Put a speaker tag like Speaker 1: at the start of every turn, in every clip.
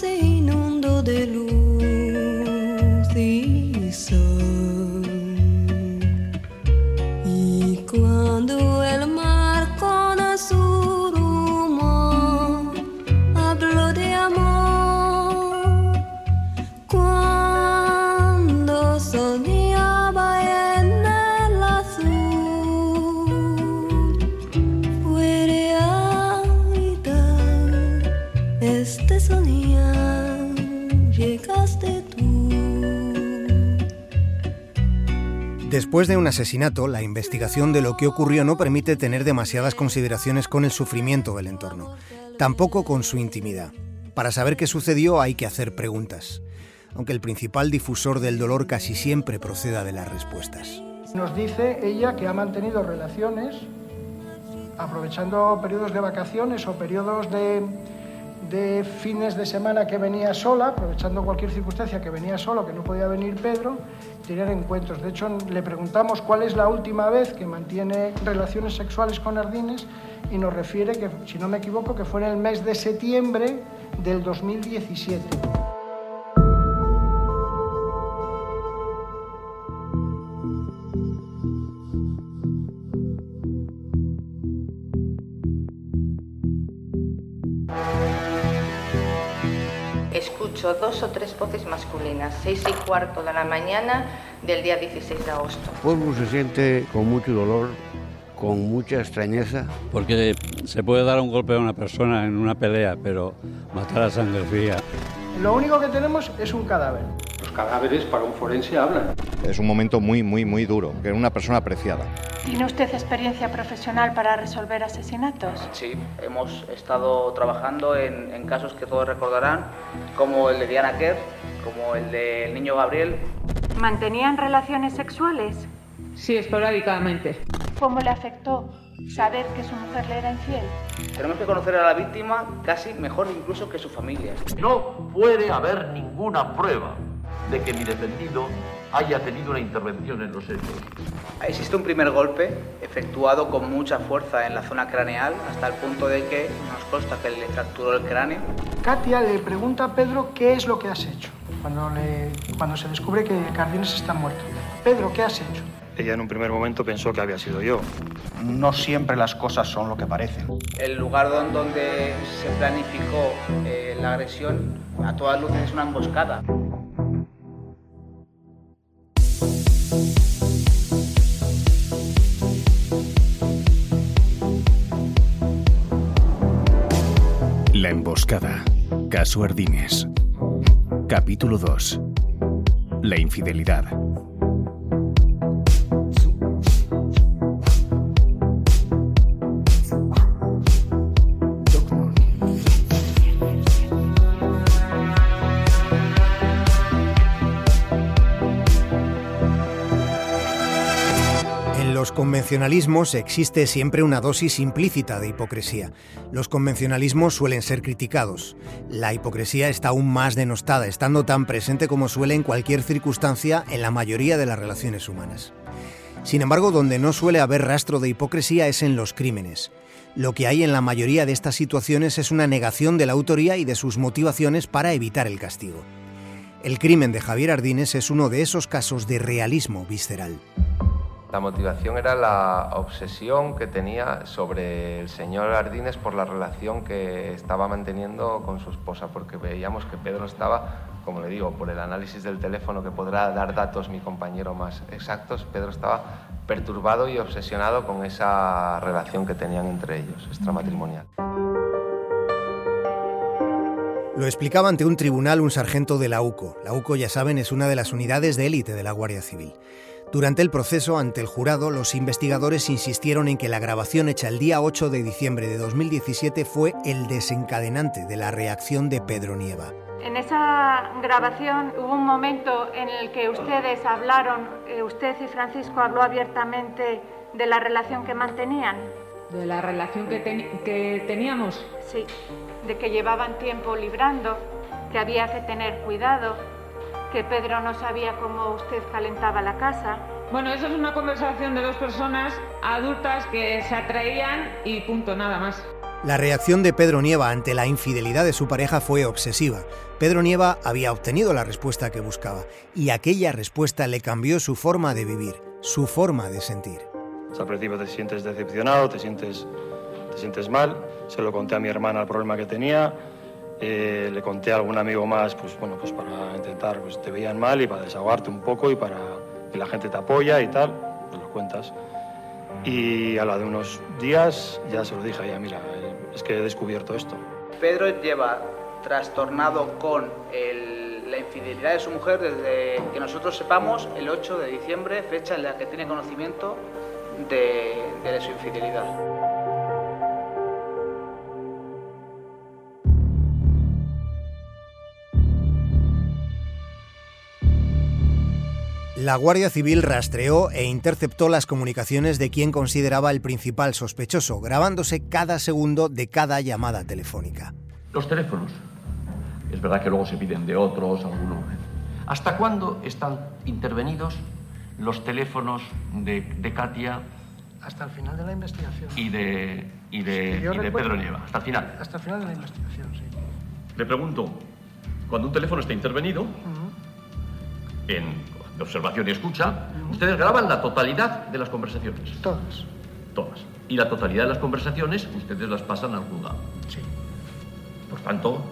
Speaker 1: se inundó de luz y
Speaker 2: Después de un asesinato, la investigación de lo que ocurrió no permite tener demasiadas consideraciones con el sufrimiento del entorno, tampoco con su intimidad. Para saber qué sucedió hay que hacer preguntas, aunque el principal difusor del dolor casi siempre proceda de las respuestas.
Speaker 3: Nos dice ella que ha mantenido relaciones aprovechando periodos de vacaciones o periodos de, de fines de semana que venía sola, aprovechando cualquier circunstancia que venía solo, que no podía venir Pedro, tenían encuentros. De hecho, le preguntamos cuál es la última vez que mantiene relaciones sexuales con Ardines y nos refiere que, si no me equivoco, que fue en el mes de septiembre del 2017.
Speaker 4: Escucho dos o tres voces masculinas, seis y cuarto de la mañana del día 16 de agosto.
Speaker 5: El pueblo se siente con mucho dolor, con mucha extrañeza.
Speaker 6: Porque se puede dar un golpe a una persona en una pelea, pero matar a sangre fría.
Speaker 3: Lo único que tenemos es un cadáver.
Speaker 7: Cadáveres para un forense hablan.
Speaker 8: Es un momento muy, muy, muy duro, que era una persona apreciada.
Speaker 9: ¿Tiene usted experiencia profesional para resolver asesinatos?
Speaker 10: Sí, hemos estado trabajando en, en casos que todos recordarán, como el de Diana Kerr, como el del niño Gabriel.
Speaker 9: ¿Mantenían relaciones sexuales?
Speaker 11: Sí, esporádicamente.
Speaker 9: ¿Cómo le afectó saber que su mujer le era infiel?
Speaker 10: Tenemos que conocer a la víctima casi mejor incluso que su familia.
Speaker 12: No puede haber ninguna prueba de que mi defendido haya tenido una intervención en los hechos.
Speaker 10: Existe un primer golpe efectuado con mucha fuerza en la zona craneal hasta el punto de que nos consta que le fracturó el cráneo.
Speaker 3: Katia le pregunta a Pedro qué es lo que has hecho cuando, le, cuando se descubre que Cardines está muerto. Pedro, ¿qué has hecho?
Speaker 7: Ella en un primer momento pensó que había sido yo.
Speaker 13: No siempre las cosas son lo que parecen.
Speaker 10: El lugar don- donde se planificó eh, la agresión a todas luces es una emboscada.
Speaker 14: Emboscada. Caso Ardines. Capítulo 2. La infidelidad.
Speaker 2: Convencionalismos existe siempre una dosis implícita de hipocresía. Los convencionalismos suelen ser criticados. La hipocresía está aún más denostada, estando tan presente como suele en cualquier circunstancia en la mayoría de las relaciones humanas. Sin embargo, donde no suele haber rastro de hipocresía es en los crímenes. Lo que hay en la mayoría de estas situaciones es una negación de la autoría y de sus motivaciones para evitar el castigo. El crimen de Javier Ardines es uno de esos casos de realismo visceral.
Speaker 15: La motivación era la obsesión que tenía sobre el señor Ardines por la relación que estaba manteniendo con su esposa, porque veíamos que Pedro estaba, como le digo, por el análisis del teléfono que podrá dar datos mi compañero más exactos, Pedro estaba perturbado y obsesionado con esa relación que tenían entre ellos, extramatrimonial.
Speaker 2: Lo explicaba ante un tribunal un sargento de la UCO. La UCO, ya saben, es una de las unidades de élite de la Guardia Civil. Durante el proceso, ante el jurado, los investigadores insistieron en que la grabación hecha el día 8 de diciembre de 2017 fue el desencadenante de la reacción de Pedro Nieva.
Speaker 9: En esa grabación hubo un momento en el que ustedes hablaron, eh, usted y Francisco habló abiertamente de la relación que mantenían.
Speaker 11: ¿De la relación que, teníamos?
Speaker 9: Sí, de que llevaban tiempo librando, que había que tener cuidado, que Pedro no sabía cómo usted calentaba la casa.
Speaker 11: Bueno, eso es una conversación de dos personas adultas que se atraían y punto, nada más.
Speaker 2: La reacción de Pedro Nieva ante la infidelidad de su pareja fue obsesiva. Pedro Nieva había obtenido la respuesta que buscaba y aquella respuesta le cambió su forma de vivir, su forma de sentir.
Speaker 7: al principio te sientes decepcionado, te sientes, te sientes mal. Se lo conté a mi hermana el problema que tenía. Eh, le conté a algún amigo más, pues bueno, pues para intentar, pues te veían mal y para desahogarte un poco y para que la gente te apoya y tal, pues lo cuentas. Y a la de unos días ya se lo dije a ella, mira, es que he descubierto esto.
Speaker 10: Pedro lleva trastornado con el- la infidelidad de su mujer desde que nosotros sepamos el 8 de diciembre, fecha en la que tiene conocimiento de, de su infidelidad.
Speaker 2: La Guardia Civil rastreó e interceptó las comunicaciones de quien consideraba el principal sospechoso, grabándose cada segundo de cada llamada telefónica.
Speaker 12: Los teléfonos. Es verdad que luego se piden de otros, algunos. ¿Hasta cuándo están intervenidos los teléfonos de, de Katia
Speaker 3: Hasta el final de la investigación.
Speaker 12: y de, y de, y Pedro Nieva? Hasta el final.
Speaker 3: Hasta el final de la investigación, sí.
Speaker 12: Le pregunto, cuando un teléfono está intervenido, en de observación y escucha, ustedes graban la totalidad de las conversaciones.
Speaker 3: Todas.
Speaker 12: Todas. Y la totalidad de las conversaciones ustedes las pasan al juzgado.
Speaker 3: Sí.
Speaker 12: Por tanto,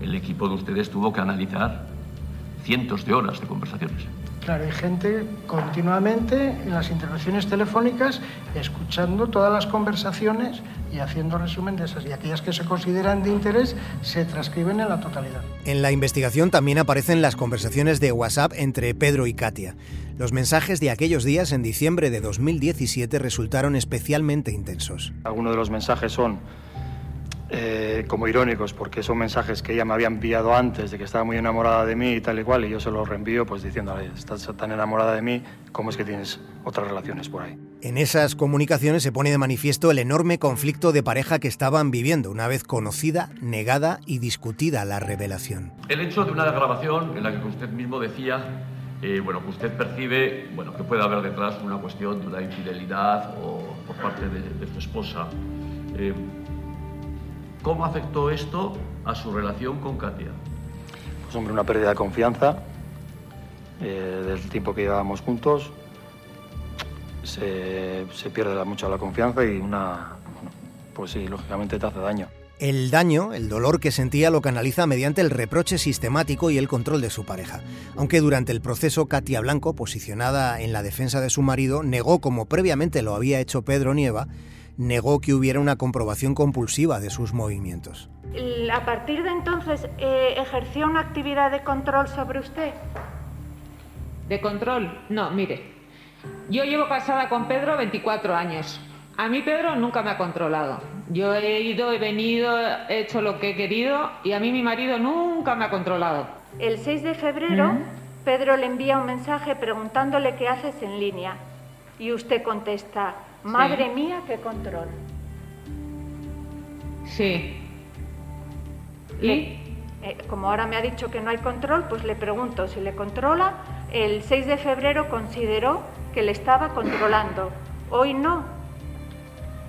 Speaker 12: el equipo de ustedes tuvo que analizar cientos de horas de conversaciones.
Speaker 3: Claro, hay gente continuamente en las intervenciones telefónicas escuchando todas las conversaciones y haciendo resumen de esas. Y aquellas que se consideran de interés se transcriben en la totalidad.
Speaker 2: En la investigación también aparecen las conversaciones de WhatsApp entre Pedro y Katia. Los mensajes de aquellos días en diciembre de 2017 resultaron especialmente intensos.
Speaker 7: Algunos de los mensajes son eh, como irónicos, porque son mensajes que ella me había enviado antes de que estaba muy enamorada de mí y tal y cual, y yo se los reenvío pues diciéndole, estás tan enamorada de mí, ¿cómo es que tienes otras relaciones por ahí?
Speaker 2: En esas comunicaciones se pone de manifiesto el enorme conflicto de pareja que estaban viviendo una vez conocida, negada y discutida la revelación.
Speaker 12: El hecho de una grabación en la que usted mismo decía, eh, bueno, que usted percibe, bueno, que puede haber detrás una cuestión de una infidelidad o por parte de, de su esposa. Eh, ¿Cómo afectó esto a su relación con Katia?
Speaker 7: Pues hombre, una pérdida de confianza eh, del tiempo que llevábamos juntos. Se, se pierde la- mucho la confianza y una, pues sí, lógicamente te hace daño.
Speaker 2: El daño, el dolor que sentía lo canaliza mediante el reproche sistemático y el control de su pareja. Aunque durante el proceso Katia Blanco, posicionada en la defensa de su marido, negó, como previamente lo había hecho Pedro Nieva, negó que hubiera una comprobación compulsiva de sus movimientos.
Speaker 9: A partir de entonces, eh, ¿ejerció una actividad de control sobre usted?
Speaker 11: ¿De control? No, mire. Yo llevo casada con Pedro 24 años. A mí Pedro nunca me ha controlado. Yo he ido, he venido, he hecho lo que he querido y a mí mi marido nunca me ha controlado.
Speaker 9: El 6 de febrero, Pedro le envía un mensaje preguntándole qué haces en línea. Y usted contesta, madre mía, qué control.
Speaker 11: Sí.
Speaker 9: Le- eh, como ahora me ha dicho que no hay control, pues le pregunto si le controla. El 6 de febrero consideró que le estaba controlando. Hoy no.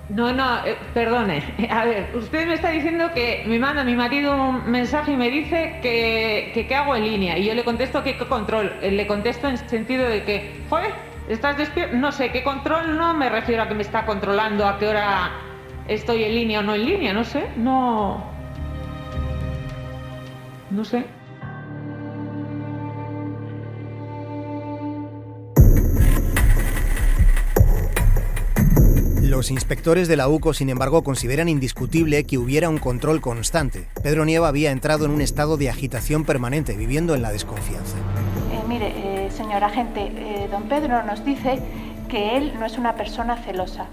Speaker 11: No, no, eh, perdone. A ver, usted me está diciendo que me manda mi marido un mensaje y me dice que, que hago en línea. Y yo le contesto que qué control. Eh, Le contesto en sentido de que, joder, estás despierto. No sé, qué control no me refiero a que me está controlando, a qué hora estoy en línea o no en línea. No sé, no. No sé.
Speaker 2: Los inspectores de la UCO, sin embargo, consideran indiscutible que hubiera un control constante. Pedro Nieva había entrado en un estado de agitación permanente, viviendo en la desconfianza.
Speaker 9: Eh, mire, eh, señor agente, eh, don Pedro nos dice que él no es una persona celosa,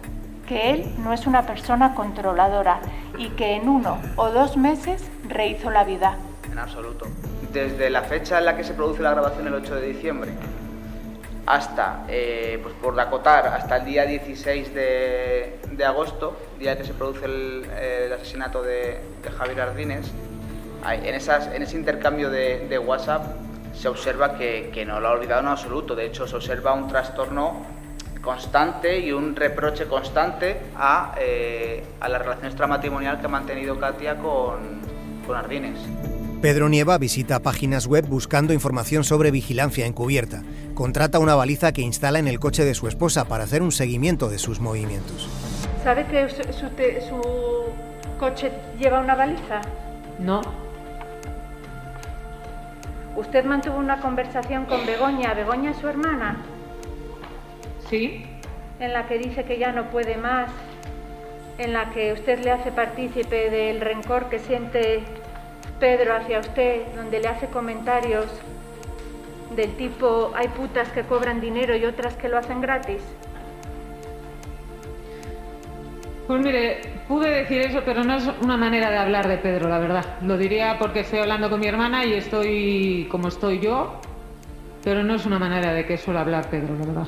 Speaker 9: que él no es una persona controladora y que en uno o dos meses rehizo la vida.
Speaker 10: En absoluto. Desde la fecha en la que se produce la grabación, el 8 de diciembre, hasta, eh, pues por acotar, hasta el día 16 de, de agosto, día que se produce el, el asesinato de, de Javier Ardines, en, esas, en ese intercambio de WhatsApp se observa que, que no lo ha olvidado en absoluto. De hecho, se observa un trastorno constante y un reproche constante a, eh, a la relación extramatrimonial que ha mantenido Katia con, con Ardines.
Speaker 2: Pedro Nieva visita páginas web buscando información sobre vigilancia encubierta. Contrata una baliza que instala en el coche de su esposa para hacer un seguimiento de sus movimientos.
Speaker 9: ¿Sabe que su, su te- su coche lleva una baliza?
Speaker 11: No.
Speaker 9: ¿Usted mantuvo una conversación con Begoña? ¿Begoña es su hermana?
Speaker 11: Sí.
Speaker 9: En la que dice que ya no puede más. En la que usted le hace partícipe del rencor que siente Pedro hacia usted, donde le hace comentarios del tipo hay putas que cobran dinero y otras que lo hacen gratis.
Speaker 11: Pues mire, pude decir eso, pero no es una manera de hablar de Pedro, la verdad. Lo diría porque estoy hablando con mi hermana y estoy como estoy yo, pero no es una manera de que suele hablar Pedro, la verdad.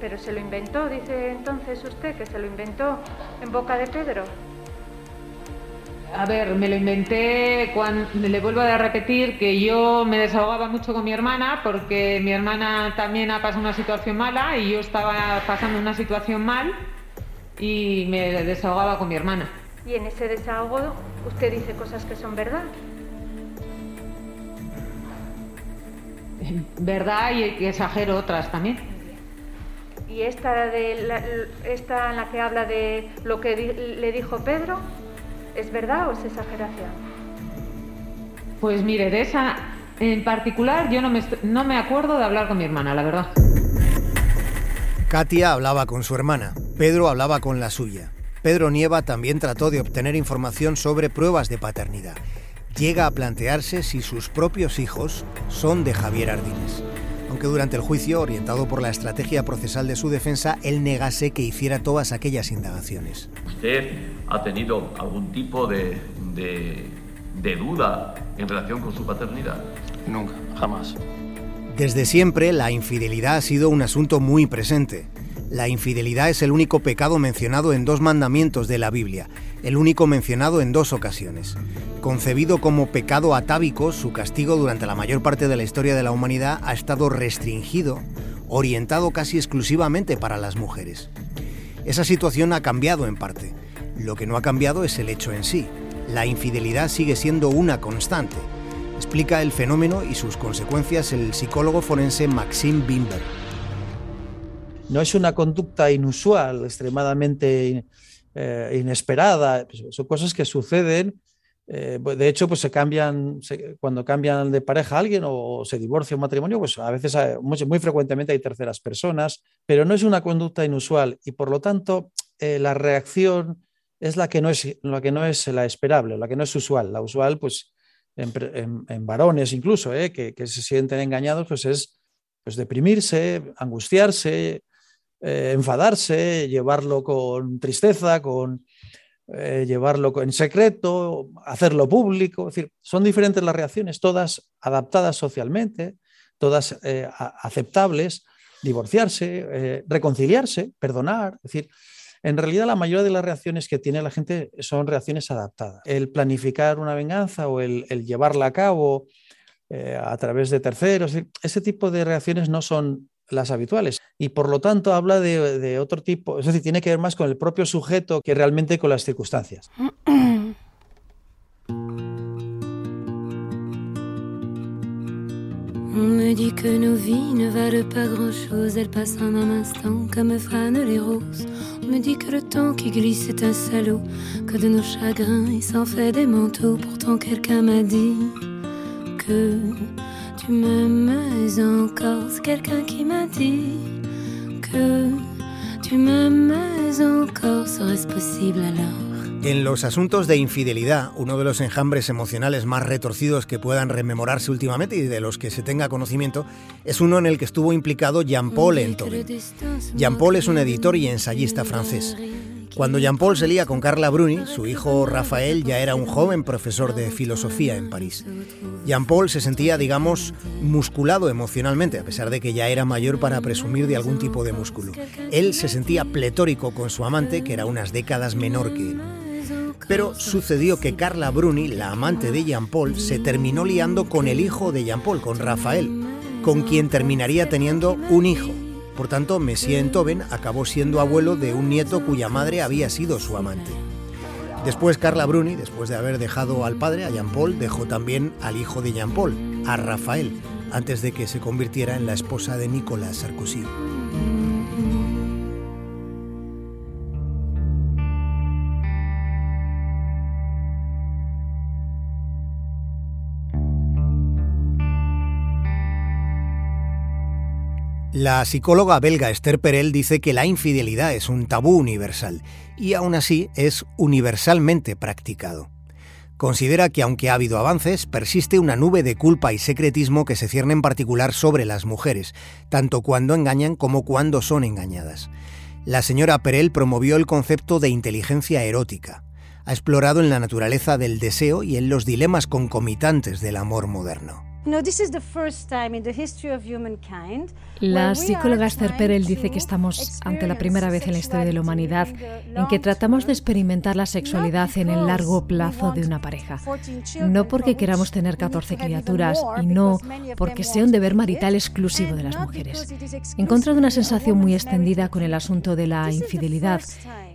Speaker 9: Pero se lo inventó, dice entonces usted que se lo inventó en boca de Pedro.
Speaker 11: A ver, me lo inventé cuando le vuelvo a repetir que yo me desahogaba mucho con mi hermana porque mi hermana también ha pasado una situación mala y yo estaba pasando una situación mal y me desahogaba con mi hermana.
Speaker 9: Y en ese desahogo usted dice cosas que son verdad.
Speaker 11: ¿Verdad? Y que exagero otras también.
Speaker 9: Y esta, de la, esta en la que habla de lo que di- le dijo Pedro, ¿es verdad o es exageración?
Speaker 11: Pues mire, de esa en particular yo no me, no me acuerdo de hablar con mi hermana, la verdad.
Speaker 2: Katia hablaba con su hermana, Pedro hablaba con la suya. Pedro Nieva también trató de obtener información sobre pruebas de paternidad. Llega a plantearse si sus propios hijos son de Javier Ardines. Aunque durante el juicio, orientado por la estrategia procesal de su defensa, él negase que hiciera todas aquellas indagaciones.
Speaker 12: ¿Usted ha tenido algún tipo de, de, de duda en relación con su paternidad?
Speaker 7: Nunca, jamás.
Speaker 2: Desde siempre, la infidelidad ha sido un asunto muy presente. La infidelidad es el único pecado mencionado en dos mandamientos de la Biblia, el único mencionado en dos ocasiones. Concebido como pecado atávico, su castigo durante la mayor parte de la historia de la humanidad ha estado restringido, orientado casi exclusivamente para las mujeres. Esa situación ha cambiado en parte. Lo que no ha cambiado es el hecho en sí. La infidelidad sigue siendo una constante. Explica el fenómeno y sus consecuencias el psicólogo forense Maxim Bimber.
Speaker 16: No es una conducta inusual, extremadamente eh, inesperada, pues son cosas que suceden. eh, pues, de hecho, pues se cambian, cuando cambian de pareja alguien o se divorcia un matrimonio, pues a veces, muy, frecuentemente hay terceras personas, pero no es una conducta inusual y por lo tanto eh, la reacción es la que no es la que no es la esperable, la que no es usual. La usual, pues en, varones incluso, que, que se sienten engañados, pues es pues, deprimirse, angustiarse, eh, enfadarse, llevarlo con tristeza, con eh, llevarlo en secreto, hacerlo público. Es decir, son diferentes las reacciones, todas adaptadas socialmente, todas eh, aceptables, divorciarse, reconciliarse, perdonar. Decir, en realidad la mayoría de las reacciones que tiene la gente son reacciones adaptadas. El planificar una venganza o el, llevarla a cabo a través de terceros, ese tipo de reacciones no son las habituales y por lo tanto habla de, de otro tipo, es decir, tiene que ver más con el propio sujeto que realmente con las circunstancias.
Speaker 1: On me dit que nos vies ne valent pas grand-chose, elles passent en un instant comme fanent les roses. On me dit que le temps qui glisse est un salaud, que de nos chagrins il s'en fait des manteaux. Pourtant quelqu'un m'a dit que tu m'aimes encore. C'est quelqu'un qui m'a dit que tu m'aimes encore. Serait-ce possible alors
Speaker 2: En los asuntos de infidelidad, uno de los enjambres emocionales más retorcidos que puedan rememorarse últimamente y de los que se tenga conocimiento es uno en el que estuvo implicado Jean-Paul Enthoven. Jean-Paul es un editor y ensayista francés. Cuando Jean-Paul se lía con Carla Bruni, su hijo Rafael ya era un joven profesor de filosofía en París. Jean-Paul se sentía, digamos, musculado emocionalmente, a pesar de que ya era mayor para presumir de algún tipo de músculo. Él se sentía pletórico con su amante, que era unas décadas menor que él. Pero sucedió que Carla Bruni, la amante de Jean-Paul, se terminó liando con el hijo de Jean-Paul, con Rafael, con quien terminaría teniendo un hijo, Por tanto, Messier Enthoven acabó siendo abuelo de un nieto cuya madre había sido su amante. Después Carla Bruni, después de haber dejado al padre, a Jean Paul, dejó también al hijo de Jean Paul, a Rafael, antes de que se convirtiera en la esposa de Nicolas Sarkozy. La psicóloga belga Esther Perel dice que la infidelidad es un tabú universal y aún así es universalmente practicado. Considera que aunque ha habido avances, persiste una nube de culpa y secretismo que se cierne en particular sobre las mujeres, tanto cuando engañan como cuando son engañadas. La señora Perel promovió el concepto de inteligencia erótica. Ha explorado en la naturaleza del deseo y en los dilemas concomitantes del amor moderno.
Speaker 17: La psicóloga Esther Perel dice que estamos ante la primera vez en la historia de la humanidad en que tratamos de experimentar la sexualidad en el largo plazo de una pareja. No porque queramos tener 14 criaturas y no porque sea un deber marital exclusivo de las mujeres. Encontrado una sensación muy extendida con el asunto de la infidelidad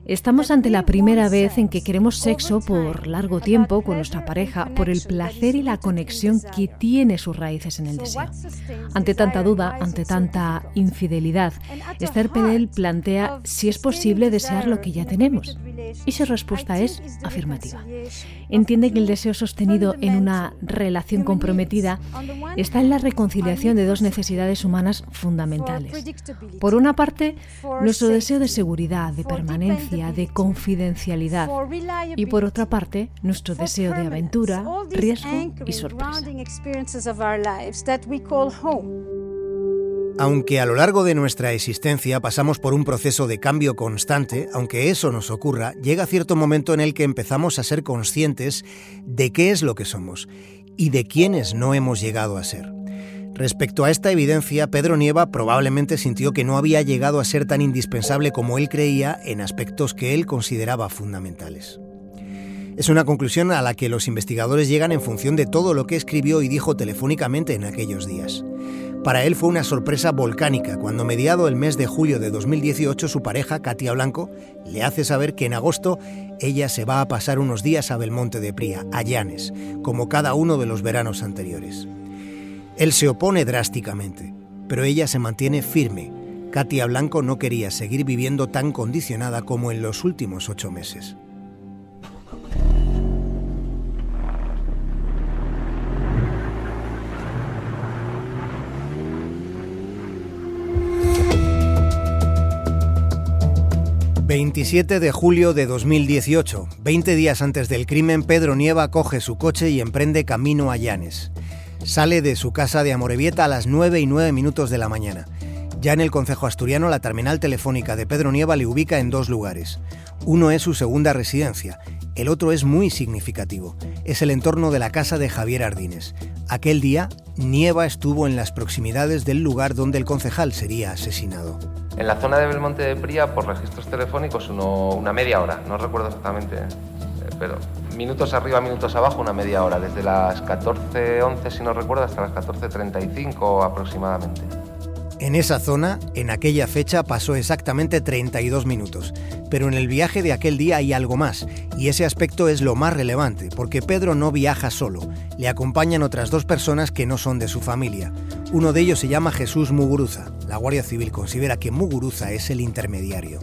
Speaker 17: Estamos ante la primera vez en que queremos sexo por largo tiempo con nuestra pareja, por el placer y la conexión que tiene sus raíces en el deseo. Ante tanta duda, ante tanta infidelidad, Esther Perel plantea si es posible desear lo que ya tenemos. Y su respuesta es afirmativa. Entiende que el deseo sostenido en una relación comprometida está en la reconciliación de dos necesidades humanas fundamentales. Por una parte, nuestro deseo de seguridad, de permanencia, de confidencialidad. Y por otra parte, nuestro deseo de aventura, riesgo y sorpresa.
Speaker 2: Aunque a lo largo de nuestra existencia pasamos por un proceso de cambio constante, aunque eso nos ocurra, llega cierto momento en el que empezamos a ser conscientes de qué es lo que somos y de quiénes no hemos llegado a ser. Respecto a esta evidencia, Pedro Nieva probablemente sintió que no había llegado a ser tan indispensable como él creía en aspectos que él consideraba fundamentales. Es una conclusión a la que los investigadores llegan en función de todo lo que escribió y dijo telefónicamente en aquellos días. Para él fue una sorpresa volcánica cuando mediado el mes de julio de 2018 su pareja, Katia Blanco, le hace saber que en agosto ella se va a pasar unos días a Belmonte de Pría, a Llanes, como cada uno de los veranos anteriores. Él se opone drásticamente, pero ella se mantiene firme. Katia Blanco no quería seguir viviendo tan condicionada como en los últimos ocho meses. ...27 de julio de 2018... ...20 días antes del crimen... ...Pedro Nieva coge su coche y emprende camino a Llanes sale de su casa de Amorebieta a las 9 y 9 minutos de la mañana. Ya en el concejo asturiano, la terminal telefónica de Pedro Nieva le ubica en dos lugares. Uno es su segunda residencia, el otro es muy significativo. Es el entorno de la casa de Javier Ardines. Aquel día, Nieva estuvo en las proximidades del lugar donde el concejal sería asesinado.
Speaker 15: En la zona de Belmonte de Pría, por registros telefónicos, una media hora, no recuerdo exactamente, eh, pero minutos arriba, minutos abajo, una media hora, desde las 14.11, si no recuerdo, hasta las 14.35 aproximadamente.
Speaker 2: En esa zona, en aquella fecha, pasó exactamente 32 minutos. Pero en el viaje de aquel día hay algo más, y ese aspecto es lo más relevante, porque Pedro no viaja solo, le acompañan otras dos personas que no son de su familia. Uno de ellos se llama Jesús Muguruza. La Guardia Civil considera que Muguruza es el intermediario.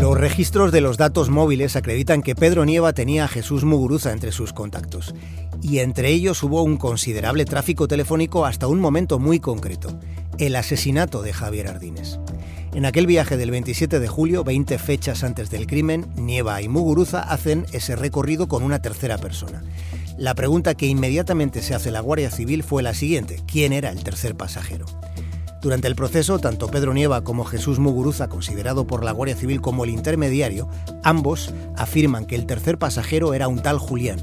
Speaker 2: Los registros de los datos móviles acreditan que Pedro Nieva tenía a Jesús Muguruza entre sus contactos, y entre ellos hubo un considerable tráfico telefónico hasta un momento muy concreto, el asesinato de Javier Ardines. En aquel viaje del 27 de julio, 20 fechas antes del crimen, Nieva y Muguruza hacen ese recorrido con una tercera persona. La pregunta que inmediatamente se hace la Guardia Civil fue la siguiente, ¿quién era el tercer pasajero? Durante el proceso, tanto Pedro Nieva como Jesús Muguruza, considerado por la Guardia Civil como el intermediario, ambos afirman que el tercer pasajero era un tal Julián.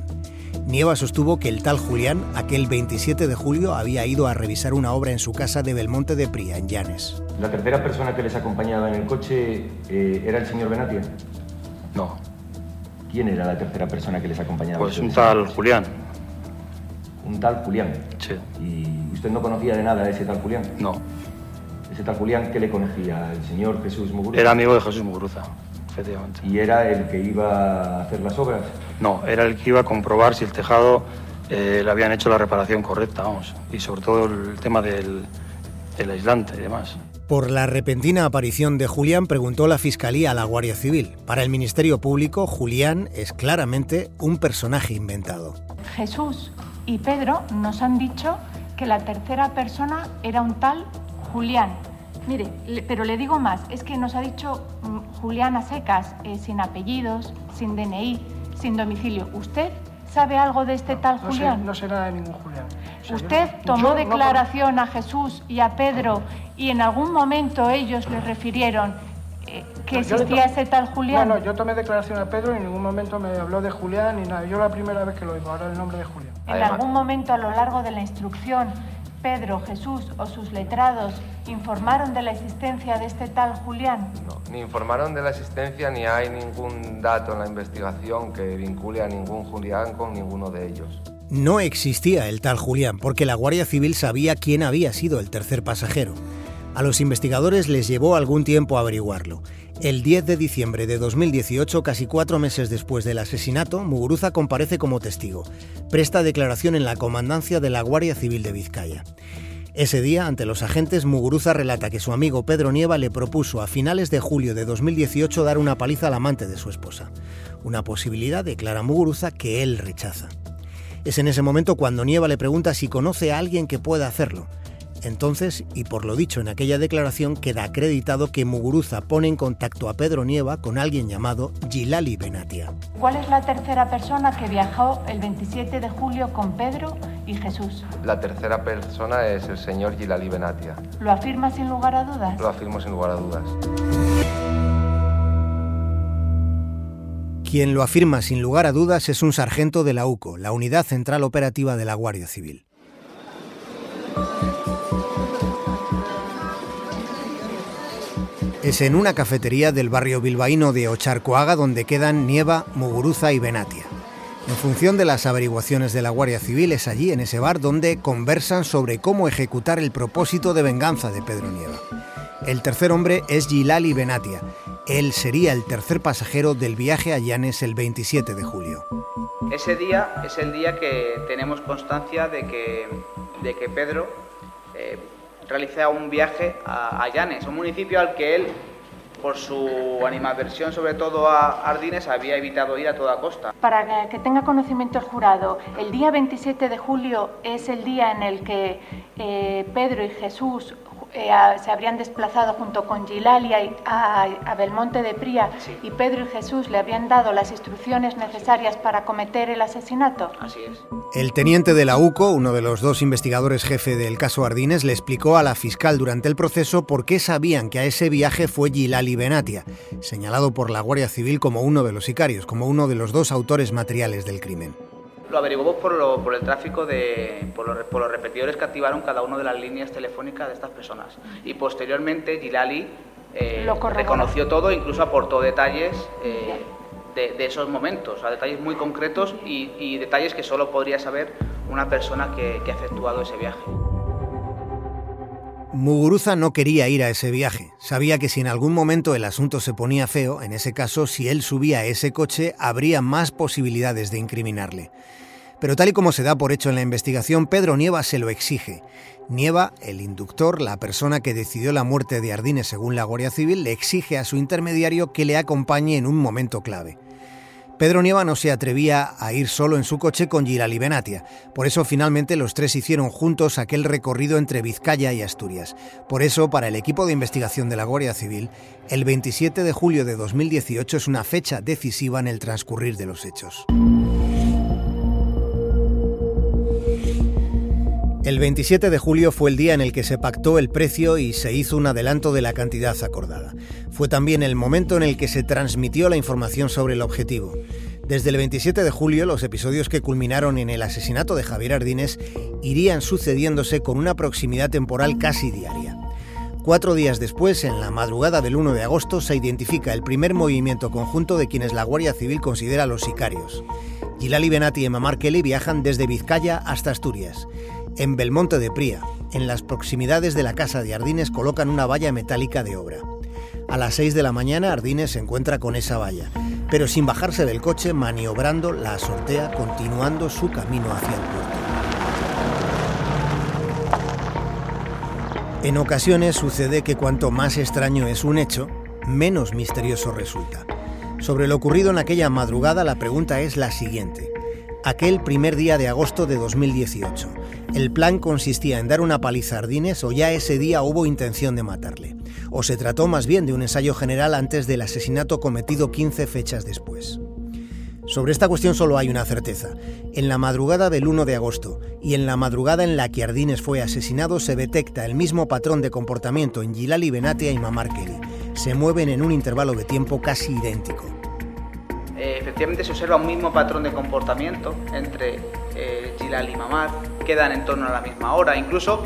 Speaker 2: Nieva sostuvo que el tal Julián, aquel 27 de julio, había ido a revisar una obra en su casa de Belmonte de Pría, en Llanes.
Speaker 18: ¿La tercera persona que les acompañaba en el coche eh, era el señor Benatia?
Speaker 7: No.
Speaker 18: ¿Quién era la tercera persona que les acompañaba?
Speaker 7: Pues un tal Julián.
Speaker 18: un tal Julián.
Speaker 7: Sí.
Speaker 18: ¿Y usted no conocía de nada a ese tal Julián?
Speaker 7: No.
Speaker 18: ¿Ese tal Julián qué le conocía? ¿El señor Jesús Muguruza?
Speaker 7: Era amigo de Jesús Muguruza, efectivamente.
Speaker 18: ¿Y era el que iba a hacer las obras?
Speaker 7: No, era el que iba a comprobar si el tejado eh, le habían hecho la reparación correcta, vamos. Y sobre todo el tema del, del aislante y demás.
Speaker 2: Por la repentina aparición de Julián preguntó la Fiscalía a la Guardia Civil. Para el Ministerio Público, Julián es claramente un personaje inventado.
Speaker 9: Jesús y Pedro nos han dicho que la tercera persona era un tal Julián. Mire, le- pero le digo más, es que nos ha dicho mm, Julián a secas, eh, sin apellidos, sin DNI, sin domicilio. ¿Usted sabe algo de este tal
Speaker 3: No sé, no sé nada de ningún Julián. O sea,
Speaker 9: ¿Usted
Speaker 3: yo-
Speaker 9: tomó
Speaker 3: yo no
Speaker 9: declaración a Jesús y a Pedro y en algún momento ellos les refirieron eh, que
Speaker 3: le
Speaker 9: existía ese tal Julián?
Speaker 3: No, no, yo tomé declaración a Pedro y en ningún momento me habló de Julián ni nada. Yo la primera vez que lo oigo, ahora el nombre de Julián.
Speaker 9: ¿En algún momento a lo largo de la instrucción, Pedro, Jesús o sus letrados informaron de la existencia de este tal Julián?
Speaker 15: Ni informaron de la existencia ni hay ningún dato en la investigación que vincule a ningún Julián con ninguno de ellos.
Speaker 2: No existía el tal Julián porque la Guardia Civil sabía quién había sido el tercer pasajero. A los investigadores les llevó algún tiempo averiguarlo. El 10 de diciembre de 2018, casi cuatro meses después del asesinato, Muguruza comparece como testigo. Presta declaración en la comandancia de la Guardia Civil de Vizcaya. Ese día, ante los agentes, Muguruza relata que su amigo Pedro Nieva le propuso a finales de julio de 2018 dar una paliza al amante de su esposa. Una posibilidad, declara Muguruza, que él rechaza. Es en ese momento cuando Nieva le pregunta si conoce a alguien que pueda hacerlo. Entonces, y por lo dicho en aquella declaración, queda acreditado que Muguruza pone en contacto a Pedro Nieva con alguien llamado Gilali Benatia.
Speaker 9: ¿Cuál es la tercera persona que viajó el 27 de julio con Pedro y Jesús?
Speaker 15: La tercera persona es el señor Gilali Benatia.
Speaker 9: ¿Lo afirma sin lugar a dudas?
Speaker 15: Lo afirmo sin lugar a dudas.
Speaker 2: Quien lo afirma sin lugar a dudas es un sargento de la UCO, la Unidad Central Operativa de la Guardia Civil. Es en una cafetería del barrio bilbaíno de Ocharcoaga donde quedan Nieva, Muguruza y Benatia. En función de las averiguaciones de la Guardia Civil, es allí, en ese bar, donde conversan sobre cómo ejecutar el propósito de venganza de Pedro Nieva. El tercer hombre es Gilali Benatia. Él sería el tercer pasajero del viaje a Llanes el 27 de julio.
Speaker 10: Ese día es el día que tenemos constancia de que, de que Pedro eh, realiza un viaje a, a un municipio al que él, por su animadversión sobre todo a Ardines, había evitado ir a toda costa.
Speaker 9: Para que- que tenga conocimiento el jurado, el día 27 de julio es el día en el que eh, Pedro y Jesús eh, a- se habrían desplazado junto con Gilalia y a, a Belmonte de Pría y Pedro y Jesús le habían dado las instrucciones necesarias para cometer el asesinato.
Speaker 10: Así es.
Speaker 2: El teniente de la UCO, uno de los dos investigadores jefe del caso Ardines, le explicó a la fiscal durante el proceso por qué sabían que a ese viaje fue Gilali Benatia, señalado por la Guardia Civil como uno de los sicarios, como uno de los dos autores materiales del crimen.
Speaker 10: Lo averiguamos por, lo- por el tráfico de. Por los, por los repetidores que activaron cada una de las líneas telefónicas de estas personas. Y posteriormente, Gilali eh,
Speaker 9: Lo
Speaker 10: reconoció todo, incluso aportó detalles eh, de, de esos momentos, o sea, detalles muy concretos y, y detalles que solo podría saber una persona que, que ha efectuado ese viaje.
Speaker 2: Muguruza no quería ir a ese viaje. Sabía que si en algún momento el asunto se ponía feo, en ese caso, si él subía a ese coche, habría más posibilidades de incriminarle. Pero tal y como se da por hecho en la investigación, Pedro Nieva se lo exige. Nieva, el inductor, la persona que decidió la muerte de Ardines según la Guardia Civil, le exige a su intermediario que le acompañe en un momento clave. Pedro Nieva no se atrevía a ir solo en su coche con Girali Benatia. Por eso finalmente los tres hicieron juntos aquel recorrido entre Vizcaya y Asturias. Por eso, para el equipo de investigación de la Guardia Civil, el 27 de julio de 2018 es una fecha decisiva en el transcurrir de los hechos. El 27 de julio fue el día en el que se pactó el precio y se hizo un adelanto de la cantidad acordada. Fue también el momento en el que se transmitió la información sobre el objetivo. Desde el 27 de julio, los episodios que culminaron en el asesinato de Javier Ardines irían sucediéndose con una proximidad temporal casi diaria. Cuatro días después, en la madrugada del 1 de agosto, se identifica el primer movimiento conjunto de quienes la Guardia Civil considera los sicarios. Gilali Benati y Emma Kelly viajan desde Vizcaya hasta Asturias. En Belmonte de Pría, en las proximidades de la casa de Ardines, colocan una valla metálica de obra. A las 6 de la mañana Ardines se encuentra con esa valla, pero sin bajarse del coche, maniobrando, la sortea, continuando su camino hacia el puerto. En ocasiones sucede que cuanto más extraño es un hecho, menos misterioso resulta. Sobre lo ocurrido en aquella madrugada, la pregunta es la siguiente. Aquel primer día de agosto de 2018, ¿el plan consistía en dar una paliza a Ardines o ya ese día hubo intención de matarle? ¿O se trató más bien de un ensayo general antes del asesinato cometido 15 fechas después? Sobre esta cuestión solo hay una certeza. En la madrugada del 1 de agosto y en la madrugada en la que Ardines fue asesinado se detecta el mismo patrón de comportamiento en Gilali Benatia y Mamar Kelly. Se mueven en un intervalo de tiempo casi idéntico.
Speaker 10: Eh, efectivamente se observa un mismo patrón de comportamiento entre eh, y Mamar, quedan en torno a la misma hora, incluso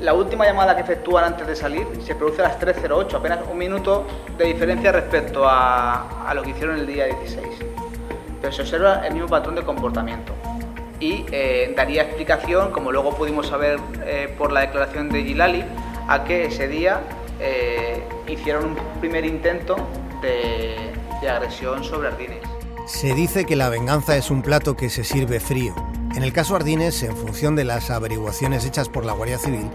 Speaker 10: la última llamada que efectúan antes de salir se produce a las 3.08, apenas un minuto de diferencia respecto a, lo que hicieron el día 16 pero se observa el mismo patrón de comportamiento. Y eh, daría explicación, como luego pudimos saber eh, por la declaración de Gilali, a que ese día hicieron un primer intento de, de agresión sobre Ardines.
Speaker 2: Se dice que la venganza es un plato que se sirve frío. En el caso Ardines, en función de las averiguaciones hechas por la Guardia Civil,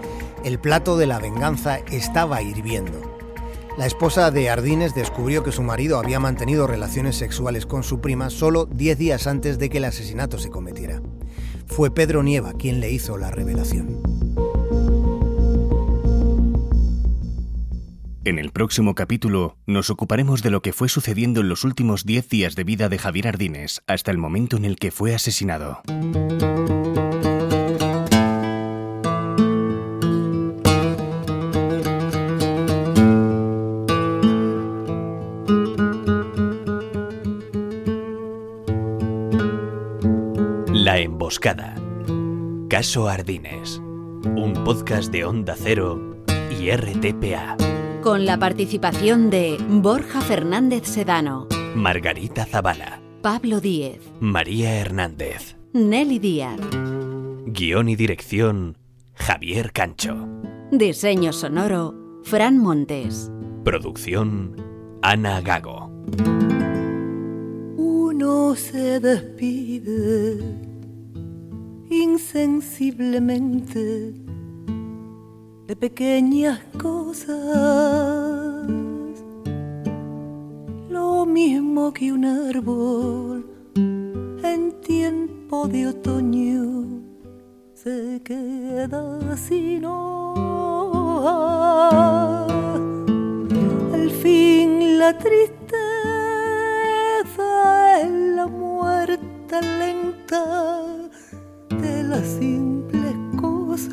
Speaker 2: el plato de la venganza estaba hirviendo. La esposa de Ardines descubrió que su marido había mantenido relaciones sexuales con su prima solo 10 días antes de que el asesinato se cometiera. Fue Pedro Nieva quien le hizo la revelación.
Speaker 14: En el próximo capítulo nos ocuparemos de lo que fue sucediendo en los últimos 10 días de vida de Javier Ardines hasta el momento en el que fue asesinado.
Speaker 19: La Emboscada. Caso Ardines. Un podcast de Onda Cero y RTPA.
Speaker 20: Con la participación de Borja Fernández Sedano,
Speaker 19: Margarita Zavala,
Speaker 20: Pablo Díez,
Speaker 19: María Hernández.
Speaker 20: Nelly Díaz.
Speaker 19: Guión y dirección, Javier Cancho.
Speaker 20: Diseño sonoro, Fran Montes.
Speaker 19: Producción, Ana Gago.
Speaker 1: Uno se despide insensiblemente de pequeñas cosas, lo mismo que un árbol en tiempo de otoño se queda sin hojas. Al fin la tristeza es la muerte lenta de las simples cosas,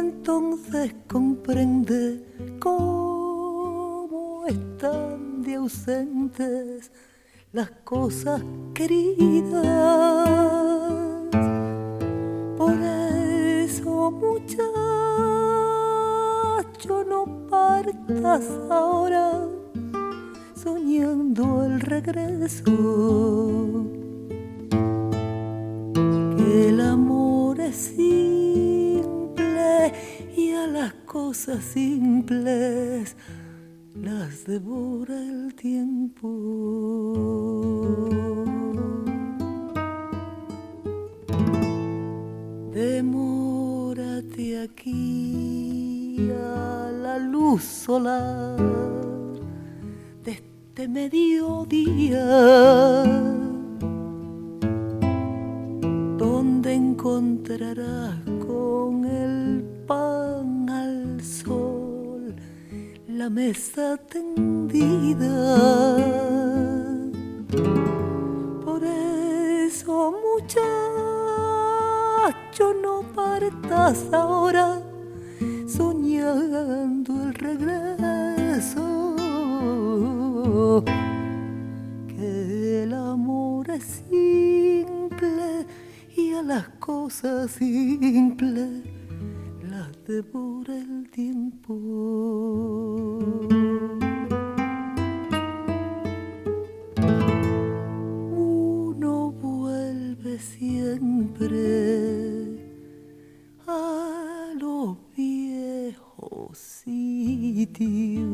Speaker 1: entonces comprende cómo están de ausentes las cosas queridas. Por eso muchacho no partas ahora soñando el regreso. Cosas simples las devora el tiempo. Demórate aquí a la luz solar de mediodía, donde encontrarás con el pan la mesa tendida. Por eso, muchacho, no partas ahora soñando el regreso. Que el amor es simple y a las cosas simples devora el tiempo. Uno vuelve siempre a los viejos sitios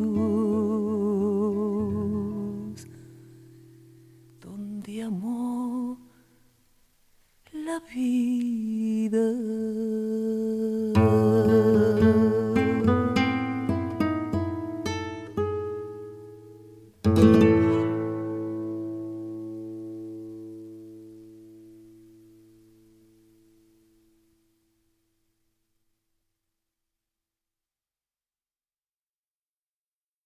Speaker 1: donde amó la vida.